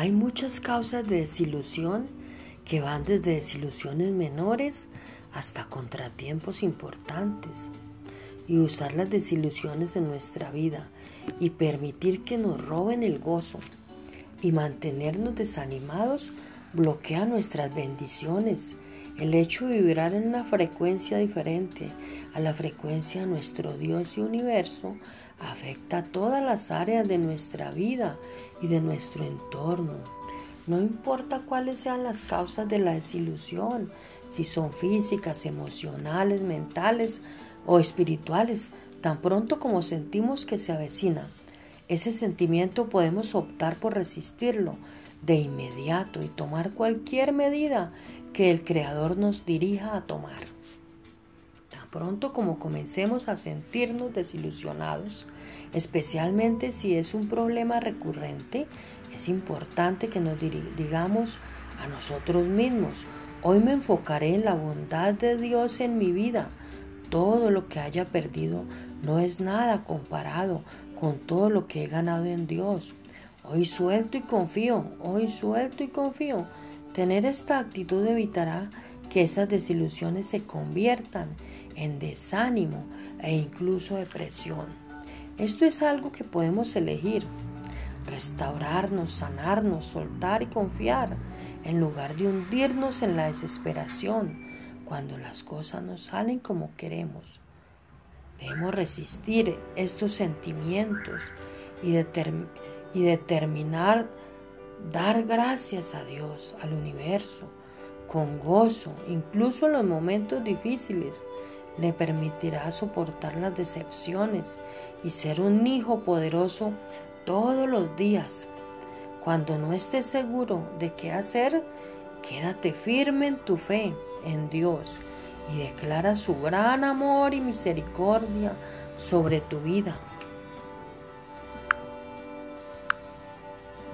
Hay muchas causas de desilusión que van desde desilusiones menores hasta contratiempos importantes. Y usar las desilusiones de nuestra vida y permitir que nos roben el gozo y mantenernos desanimados bloquea nuestras bendiciones. El hecho de vibrar en una frecuencia diferente a la frecuencia de nuestro Dios y universo afecta todas las áreas de nuestra vida y de nuestro entorno. No importa cuáles sean las causas de la desilusión, si son físicas, emocionales, mentales o espirituales, tan pronto como sentimos que se avecina. Ese sentimiento podemos optar por resistirlo de inmediato y tomar cualquier medida que el Creador nos dirija a tomar. Tan pronto como comencemos a sentirnos desilusionados, especialmente si es un problema recurrente, es importante que nos digamos a nosotros mismos, hoy me enfocaré en la bondad de Dios en mi vida. Todo lo que haya perdido no es nada comparado con todo lo que he ganado en Dios. Hoy suelto y confío, hoy suelto y confío. Tener esta actitud evitará que esas desilusiones se conviertan en desánimo e incluso depresión. Esto es algo que podemos elegir. Restaurarnos, sanarnos, soltar y confiar en lugar de hundirnos en la desesperación cuando las cosas no salen como queremos. Debemos resistir estos sentimientos y, y determinar dar gracias a Dios, al universo, con gozo, incluso en los momentos difíciles. Le permitirá soportar las decepciones y ser un hijo poderoso todos los días. Cuando no estés seguro de qué hacer, quédate firme en tu fe en Dios y declara su gran amor y misericordia sobre tu vida.